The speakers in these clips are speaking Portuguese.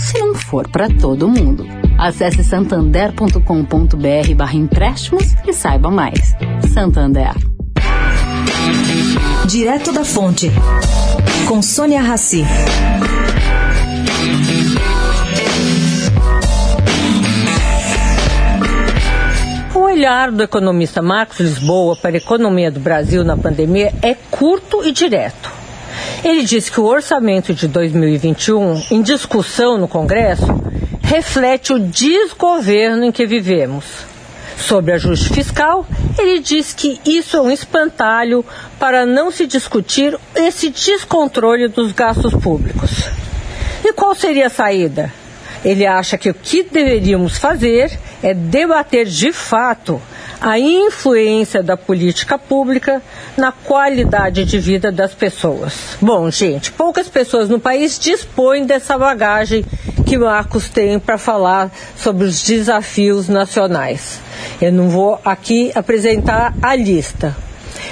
se não for para todo mundo. Acesse santander.com.br barra empréstimos e saiba mais. Santander. Direto da Fonte, com Sônia Rassi. O olhar do economista Marcos Lisboa para a economia do Brasil na pandemia é curto e direto. Ele diz que o orçamento de 2021, em discussão no Congresso, reflete o desgoverno em que vivemos. Sobre ajuste fiscal, ele diz que isso é um espantalho para não se discutir esse descontrole dos gastos públicos. E qual seria a saída? Ele acha que o que deveríamos fazer é debater de fato a influência da política pública na qualidade de vida das pessoas. Bom, gente, poucas pessoas no país dispõem dessa bagagem que Marcos tem para falar sobre os desafios nacionais. Eu não vou aqui apresentar a lista,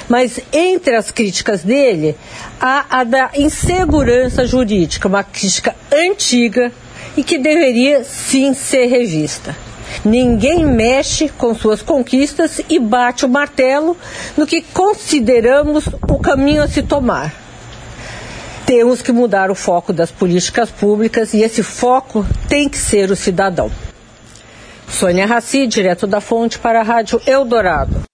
mas entre as críticas dele, há a da insegurança jurídica, uma crítica antiga e que deveria sim ser revista. Ninguém mexe com suas conquistas e bate o martelo no que consideramos o caminho a se tomar. Temos que mudar o foco das políticas públicas e esse foco tem que ser o cidadão. Sônia Raci, direto da Fonte para a Rádio Eldorado.